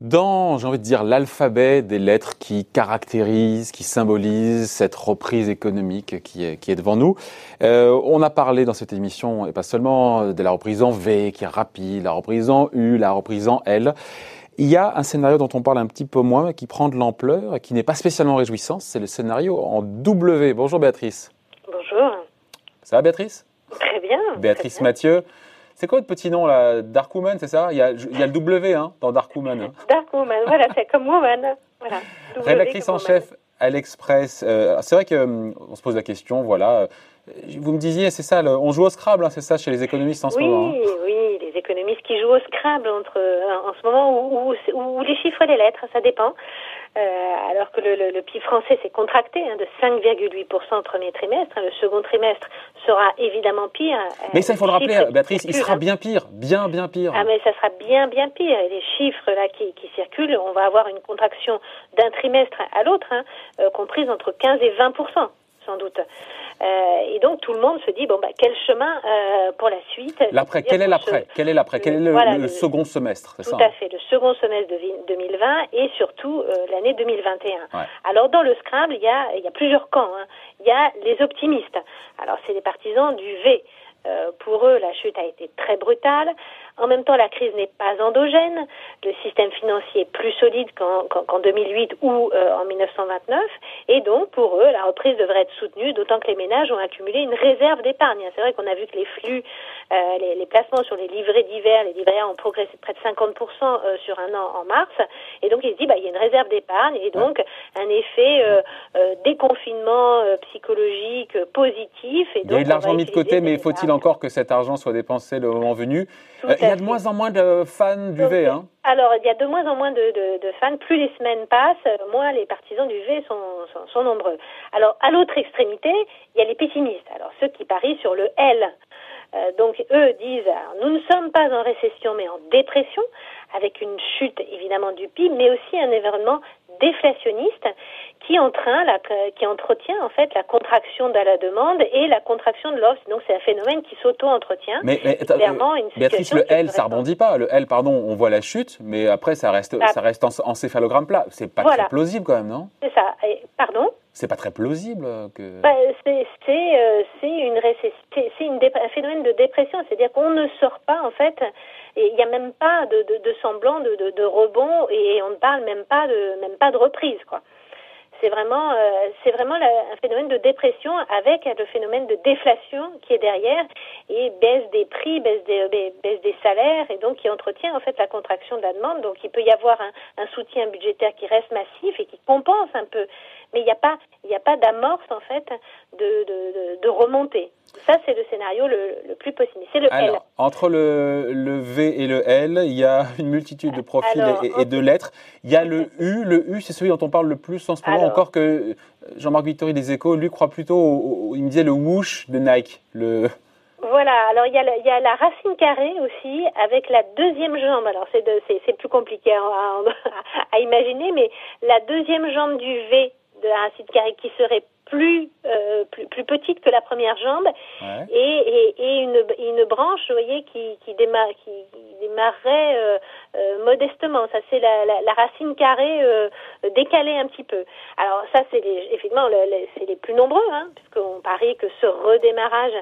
Dans, j'ai envie de dire, l'alphabet des lettres qui caractérisent, qui symbolisent cette reprise économique qui est, qui est devant nous, euh, on a parlé dans cette émission, et pas seulement de la reprise en V qui est rapide, la reprise en U, la reprise en L. Il y a un scénario dont on parle un petit peu moins, mais qui prend de l'ampleur et qui n'est pas spécialement réjouissant, c'est le scénario en W. Bonjour Béatrice. Bonjour. Ça va Béatrice? Très bien. Béatrice très bien. Mathieu. C'est quoi votre petit nom là? Darkwoman, c'est ça? Il y, a, il y a le W hein, dans Darkwoman. Darkwoman, voilà, c'est comme Woman. Voilà. Rédactrice en chef à l'Express. Euh, c'est vrai que hum, on se pose la question, voilà. euh, Vous me disiez, c'est ça, le- on joue au Scrabble, hein, c'est ça chez les économistes en ce Oui, moment. hein? oui, économistes qui jouent au Scrabble entre, euh, en ce moment où les chiffres et les lettres, ça dépend. Euh, alors que le, le, le PIB français s'est contracté hein, de 5,8% au premier trimestre. hein. Le second trimestre sera évidemment pire. Euh, Mais ça, il faut le rappeler, Béatrice, il sera hein. bien pire, bien, bien pire. Ah mais ça sera bien bien pire. Et Les chiffres là qui, qui circulent, on va avoir une contraction d'un trimestre à l'autre, hein, comprise entre 15 et 20 sans doute. Euh, et donc tout le monde se dit bon bah quel chemin euh, pour la suite? L'après, quel est l'après? Quel est l'après? Quel est le, Voilà, le le- second semestre tout ça à fait, le second semestre de vi- 2020 et surtout euh, l'année 2021. Ouais. Alors dans le Scrabble, il y a, il y a plusieurs camps. hein. Il y a les optimistes. Alors c'est les partisans du V. Pour eux, la chute a été très brutale. En même temps, la crise n'est pas endogène. Le système financier est plus solide qu'en qu'en- qu'en 2008 ou euh, en 1929. Et donc, pour eux, la reprise devrait être soutenue, d'autant que les ménages ont accumulé une réserve d'épargne. C'est vrai qu'on a vu que les flux, euh, les, les placements sur les livrets d'hiver, les livrets ont progressé de près de 50% euh, sur un an en mars. Et donc, ils se disent, bah, il y a une réserve d'épargne et donc un effet déconfinement psychologique positif. Et Il y a eu de l'argent mis de côté, mais faut-il encore que cet argent soit dépensé le moment venu? Y à a de moins en moins de fans du V. Hein. Alors, il y a de moins en moins de, fans. Plus les semaines passent, euh, moins les partisans du V sont, nombreux. Alors, à l'autre extrémité, il y a les pessimistes. Alors, ceux qui parient sur le L. Euh, donc, eux disent, nous ne sommes pas en récession, mais en dépression, avec une chute évidemment du PIB, mais aussi un événement déflationniste qui entraîne la, qui entretient en fait la contraction de la demande et la contraction de l'offre. Donc, c'est un phénomène qui s'auto-entretient. Mais, mais, clairement, une Béatrice, le L, ça rebondit pas. Le L, pardon, on voit la chute, mais après, ça reste, Ah. ça reste en, en céphalogramme plat. C'est pas Voilà. très plausible quand même, non? C'est ça. Et- pardon? C'est pas très plausible que. Bah, c'est euh, une récess- une un phénomène de dépression, c'est-à-dire qu'on ne sort pas en fait, il n'y a même pas de, de, de semblant de, de, de rebond et on ne parle même pas de même pas de reprise quoi. C'est vraiment euh, c'est vraiment un phénomène de dépression avec le phénomène de déflation qui est derrière et baisse des prix, baisse des ba- baisse des salaires et donc qui entretient en fait la contraction de la demande. Donc il peut y avoir un, un soutien budgétaire qui reste massif et qui compense un peu, mais il n'y a pas pas d'amorce en fait de, de, de, remontée. Ça c'est le scénario le, le plus possible. C'est le L. Alors, entre le, le V et le L, il y a une multitude de profils Alors, et, et de lettres. Il y a le U. Le U, c'est celui dont on parle le plus en ce moment. Alors. Encore que Jean-Marc Vittori des Échos, lui, croit plutôt, au- au- il me disait le whoosh de Nike. Le... Voilà, alors il y, a le- il y a la racine carrée aussi avec la deuxième jambe. Alors c'est de- c'est c'est plus compliqué à, à- à imaginer, mais la deuxième jambe du V de la racine carrée qui serait plus, euh, plus, plus petite que la première jambe Ouais. et, et, et une, une branche, vous voyez, qui, qui, démarre, qui, qui démarrerait euh, modestement. Ça, c'est la, racine carrée euh, décalée un petit peu. Alors ça, c'est effectivement, c'est les plus nombreux, hein, puisqu'on parie que ce redémarrage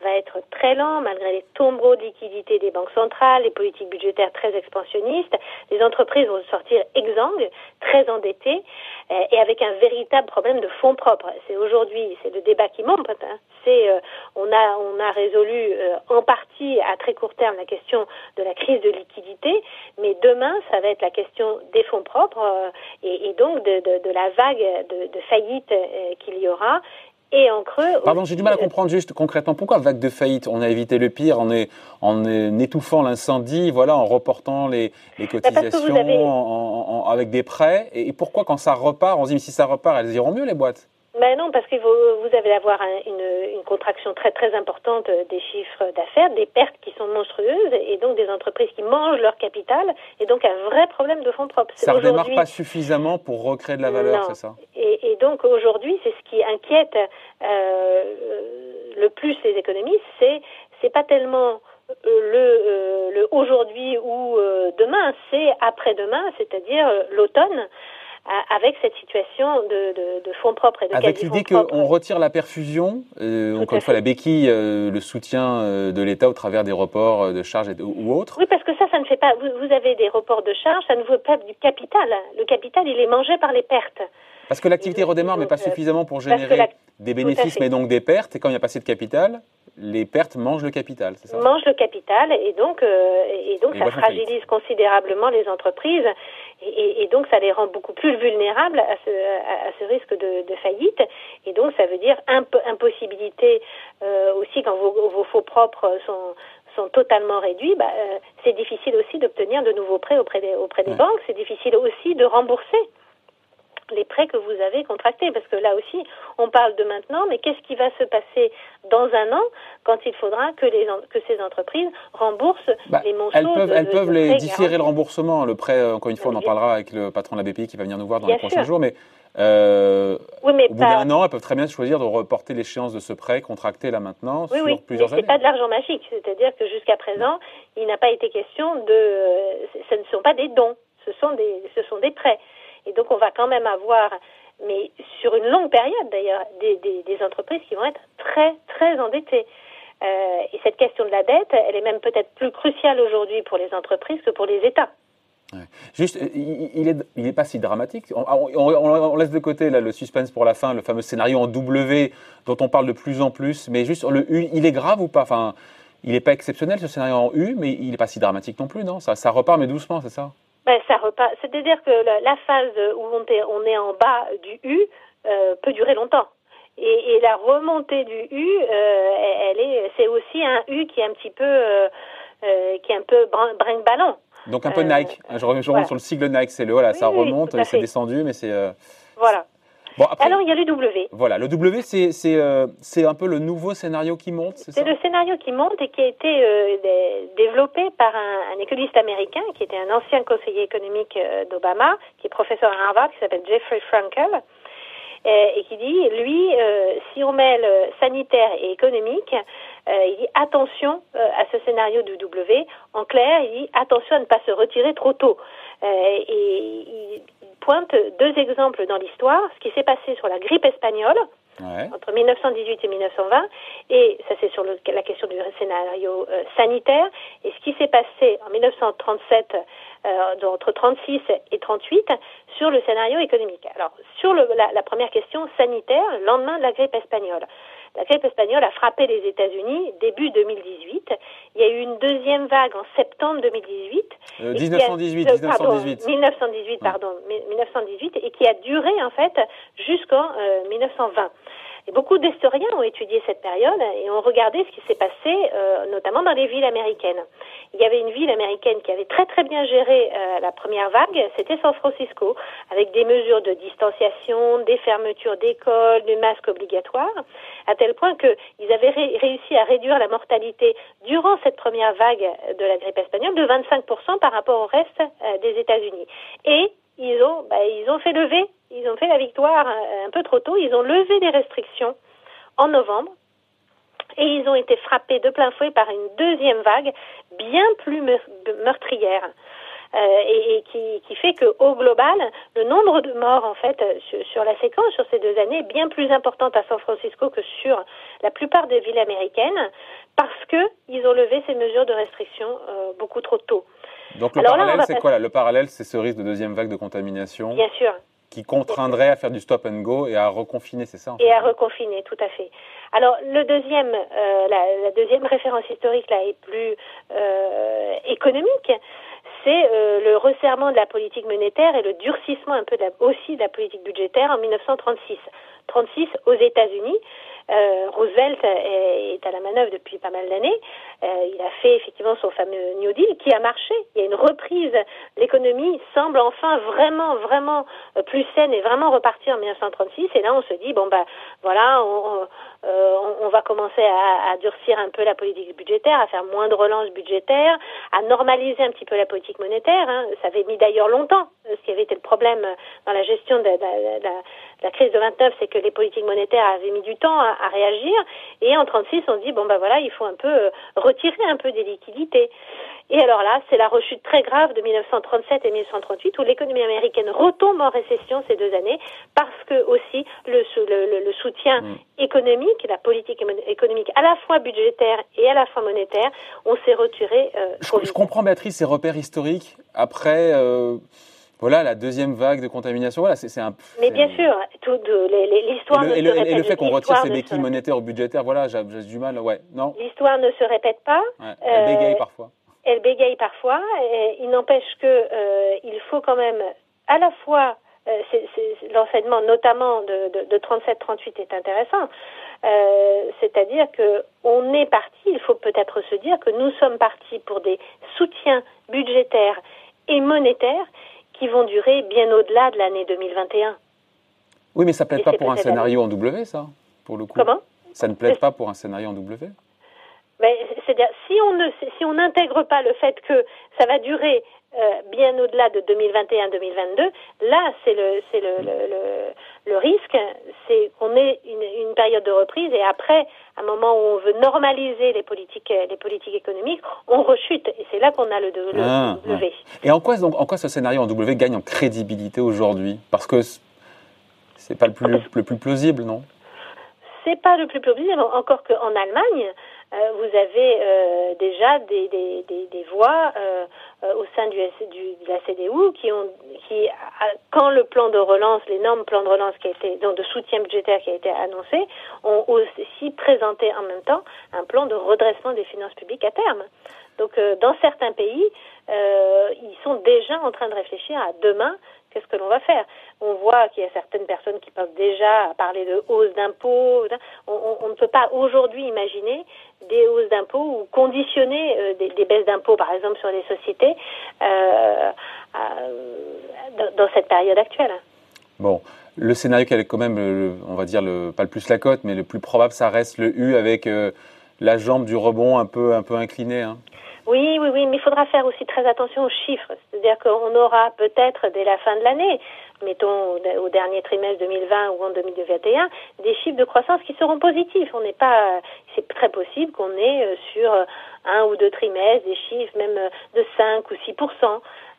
va être très lent, malgré les tombereaux de liquidités des banques centrales, les politiques budgétaires très expansionnistes. Les entreprises vont sortir exsangues, très endettées, euh, et avec un véritable problème de fonds propres. C'est aujourd'hui, c'est le débat qui monte. Hein. C'est, euh, on a, on a résolu en partie à très court terme la question de la crise de liquidité, mais demain, ça va être la question des fonds propres euh, et, et donc de, de, de la vague de, de faillite euh, qu'il y aura. Et en creux. Pardon, j'ai du mal à aussi, comprendre juste concrètement pourquoi vague de faillite? On a évité le pire en, est, en étouffant l'incendie, voilà, en reportant les, les Bah, cotisations, avez- en- en- en- avec des prêts. Et, et pourquoi quand ça repart, on se dit mais si ça repart, elles iront mieux les boîtes? Ben non, parce que vous, vous allez avoir un- une, une contraction très très importante des chiffres d'affaires, des pertes qui sont monstrueuses, et donc des entreprises qui mangent leur capital, et donc un vrai problème de fonds propres. Ça redémarre Aujourd'hui- pas suffisamment pour recréer de la valeur, c'est ça? Et, et donc aujourd'hui, c'est ce qui inquiète euh, le plus les économistes, c'est c'est pas tellement le, le aujourd'hui ou demain, c'est après-demain, c'est-à-dire l'automne avec cette situation de, de, fonds propres et de Avec l'idée qu'on retire la perfusion, euh, encore une fois la béquille, euh, le soutien euh, de l'État au travers des reports de charges ou autres. Oui, parce que ça, ça ne fait pas. Vous, avez des reports de charges, ça ne veut pas du capital. Le capital, il est mangé par les pertes. Parce que l'activité redémarre, mais pas suffisamment pour générer des bénéfices, mais donc des pertes. Et quand il n'y a pas assez de capital, les pertes mangent le capital, c'est ça? Mangent le capital et donc, euh, et donc ça fragilise considérablement les entreprises et, et, donc ça les rend beaucoup plus vulnérables à ce, à, ce risque de, de, faillite. Et donc ça veut dire imp impossibilité euh, aussi quand vos, vos, faux propres sont sont totalement réduits, bah, euh, c'est difficile aussi d'obtenir de nouveaux prêts auprès des, auprès des banques, c'est difficile aussi de rembourser les prêts que vous avez contractés. Parce que là aussi, on parle de maintenant, mais qu'est-ce qui va se passer dans un an quand il faudra que, les, que ces entreprises remboursent bah, les montants Elles peuvent, elles peuvent les différer le remboursement. Le prêt, euh, encore une fois, on en parlera avec le patron de la BPI qui va venir nous voir dans les prochains jours. Mais, euh, au bout d'un an, elles peuvent très bien choisir de reporter l'échéance de ce prêt contracté là maintenant oui, sur oui, plusieurs années. C'est pas de l'argent magique, c'est-à-dire que jusqu'à présent, il n'a pas été question de. Ce ne sont pas des dons, ce sont des, ce sont des prêts. Et donc, on va quand même avoir, mais sur une longue période d'ailleurs, des, entreprises qui vont être très, très endettées. Euh, et cette question de la dette, elle est même peut-être plus cruciale aujourd'hui pour les entreprises que pour les États. Juste, il n'est est pas si dramatique. On, on, laisse de côté là, le suspense pour la fin, le fameux scénario en W dont on parle de plus en plus. Mais juste, le U, il est grave ou pas? Enfin, Il n'est pas exceptionnel ce scénario en U, mais il n'est pas si dramatique non plus, non? Ça, ça repart, mais doucement, c'est ça? Ben, ça repart. C'est-à-dire que la, phase où on est, on est, en bas du U euh, peut durer longtemps. Et, et, la remontée du U, euh, elle est, c'est aussi un U qui est un petit peu, euh, euh qui est un peu brinque-ballon. Donc un peu Nike. Je reviens sur le sigle Nike. C'est le voilà, ça remonte, c'est descendu, mais c'est. voilà. Alors, il y a le W. Voilà, le W, c'est euh, un peu le nouveau scénario qui monte, c'est C'est le scénario qui monte et qui a été euh, développé par un, un, économiste américain qui était un ancien conseiller économique euh, d'Obama, qui est professeur à Harvard, qui s'appelle Jeffrey Frankel, et qui dit, lui, si on mêle sanitaire et économique, il dit attention à ce scénario du W. En clair, il dit attention à ne pas se retirer trop tôt. et il, pointe deux exemples dans l'histoire, ce qui s'est passé sur la grippe espagnole entre 1918 et 1920, et ça c'est sur la question du scénario euh, sanitaire, et ce qui s'est passé en 1937 euh, entre 36 et 38 sur le scénario économique. Alors sur le, la, la, première question sanitaire, le lendemain de la grippe espagnole. La grippe espagnole a frappé les États-Unis début 2018. Il y a eu une deuxième vague en septembre 2018. 1918, 1918. 1918, pardon, 1918, et qui a duré en fait jusqu'en 1920. Beaucoup d'historiens ont étudié cette période et ont regardé ce qui s'est passé, euh, notamment dans les villes américaines. Il y avait une ville américaine qui avait très très bien géré euh, la première vague, c'était San Francisco, avec des mesures de distanciation, des fermetures d'écoles, des masques obligatoires, à tel point qu'ils avaient réussi à réduire la mortalité durant cette première vague de la grippe espagnole de 25% par rapport au reste euh, des États-Unis. Ils ont, bah, ils ont fait lever, ils ont fait la victoire euh, un peu trop tôt, ils ont levé des restrictions en novembre et ils ont été frappés de plein fouet par une deuxième vague bien plus meurtrière. Euh, et, qui, fait qu'au global, le nombre de morts en fait sur, sur, la séquence sur ces deux années est bien plus importante à San Francisco que sur la plupart des villes américaines parce que ils ont levé ces mesures de restriction euh, beaucoup trop tôt. Donc le parallèle, c'est quoi là Le parallèle, c'est ce risque de deuxième vague de contamination Bien sûr. Qui contraindrait à faire du stop and go et à reconfiner, c'est ça Et à reconfiner, tout à fait. Alors le deuxième, euh, la, deuxième référence historique là est plus euh, économique. C'est euh, le resserrement de la politique monétaire et le durcissement un peu aussi de la politique budgétaire en 1936. 36 aux États-Unis. Euh, Roosevelt est, à la manœuvre depuis pas mal d'années il a fait effectivement son fameux New Deal qui a marché. Il y a une reprise. L'économie semble enfin vraiment, vraiment plus saine et vraiment repartir en 1936. Et là, on se dit bon bah voilà, on, on, va commencer à, à, durcir un peu la politique budgétaire, à faire moins de relance budgétaire, à normaliser un petit peu la politique monétaire. Hein. Ça avait mis d'ailleurs longtemps. Ce qui avait été le problème dans la gestion de, la crise de 29, c'est que les politiques monétaires avaient mis du temps à, à réagir. Et en 36, on dit bon ben voilà, il faut un peu euh, retirer un peu des liquidités. Et alors là, c'est la rechute très grave de 1937 et 1938 où l'économie américaine retombe en récession ces deux années parce que aussi le, le, le soutien mm. économique, la politique économique à la fois budgétaire et à la fois monétaire, on s'est retiré. Euh, je, je, comprends Béatrice ces repères historiques après. Euh voilà la deuxième vague de contamination. Voilà, c'est un. Mais bien sûr, l'histoire et le, et le, fait qu'on retire ces béquilles monétaires ou budgétaires, voilà, j'ai du mal. Ouais, non. L'histoire ne se répète pas. elle bégaye euh, parfois. Elle bégaye parfois. Et il n'empêche que euh, il faut quand même à la fois euh, l'enseignement notamment de, de, 37-38 est intéressant. Euh, c'est-à-dire que on est parti, il faut peut-être se dire que nous sommes partis pour des soutiens budgétaires et monétaires qui vont durer bien au-delà de l'année 2021. Oui, mais ça ne plaide pas pour un scénario en W, ça, pour le coup. Comment? Ça ne plaide pas pour un scénario en W C'est-à-dire, si on ne, si on n'intègre pas le fait que ça va durer euh, bien au-delà de 2021-2022, là, c'est le, c'est le, le, le, risque, c'est qu'on ait une, une, période de reprise et après, à un moment où on veut normaliser les politiques, les politiques économiques, on rechute. Et c'est là qu'on a le, le ah, W. Et en quoi, donc, en quoi ce scénario en W gagne en crédibilité aujourd'hui? Parce que c'est pas le plus, le plus plausible, non? C'est pas le plus plausible, encore qu'en Allemagne, euh, vous avez euh, déjà des, des, des, des voix euh, au sein du, du, de la CDU qui ont, qui, quand le plan de relance, l'énorme plan de relance qui a été, donc de soutien budgétaire qui a été annoncé, ont aussi présenté en même temps un plan de redressement des finances publiques à terme. Donc, dans certains pays, ils sont déjà en train de réfléchir à demain qu'est-ce que l'on va faire On voit qu'il y a certaines personnes qui pensent déjà parler de hausse d'impôts. On, ne peut pas aujourd'hui imaginer des hausses d'impôts ou conditionner euh, des, baisses d'impôts, par exemple, sur les sociétés euh, dans, cette période actuelle. Bon, le scénario qui est quand même, on va dire, pas le plus la cote, mais le plus probable, ça reste le U avec euh, la jambe du rebond un peu, un peu inclinée. Hein. Oui, oui, oui, mais il faudra faire aussi très attention aux chiffres. C'est-à-dire qu'on aura peut-être dès la fin de l'année, mettons au dernier trimestre 2020 ou en 2021, des chiffres de croissance qui seront positifs. On n'est pas, c'est très possible qu'on ait euh, sur un ou deux trimestres des chiffres même euh, de 5 ou 6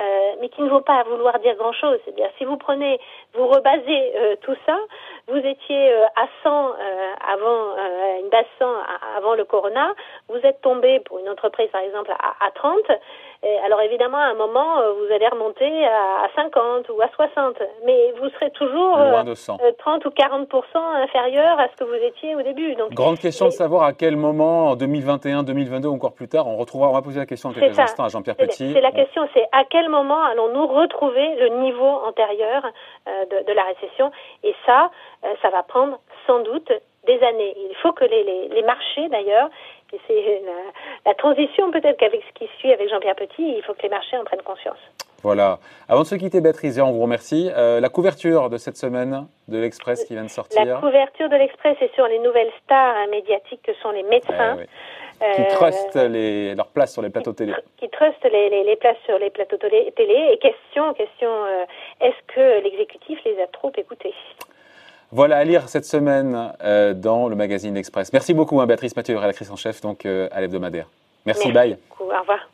euh, mais qui ne vont pas vouloir dire grand-chose. C'est-à-dire, si vous prenez, vous rebasez euh, tout ça, vous étiez euh, à 100 avant une base 100 avant le corona, vous êtes tombé pour une entreprise par exemple à, à 30 alors évidemment, à un moment, euh, vous allez remonter à 50 ou à 60, mais vous serez toujours 30 euh, ou 40% inférieur à ce que vous étiez au début. Donc, Grande question de savoir à quel moment, en 2021, 2022 ou encore plus tard, on retrouvera. On va poser la question en quelques instants à Jean-Pierre Petit. C'est la question, c'est à quel moment allons-nous retrouver le niveau antérieur euh, de, de, la récession? Et ça, ça va prendre sans doute des années. Il faut que les, les, les marchés, d'ailleurs, c'est la, transition peut-être qu'avec ce qui suit avec Jean-Pierre Petit, il faut que les marchés en prennent conscience. Voilà. Avant de se quitter, Béatrice, on vous remercie. Euh, la couverture de cette semaine de l'Express qui vient de sortir. La couverture de l'Express est sur les nouvelles stars hein, médiatiques que sont les médecins. Eh qui euh, trustent les, leur place sur les plateaux télé. Qui trustent les, les, les, places sur les plateaux télé. Et question, question, euh, est-ce que l'exécutif les a trop écoutés voilà à lire cette semaine euh, dans le magazine Express. Merci beaucoup, hein, Béatrice Mathieu, rédactrice en chef donc, euh, à l'hebdomadaire. Merci, Merci bye. Beaucoup, au revoir.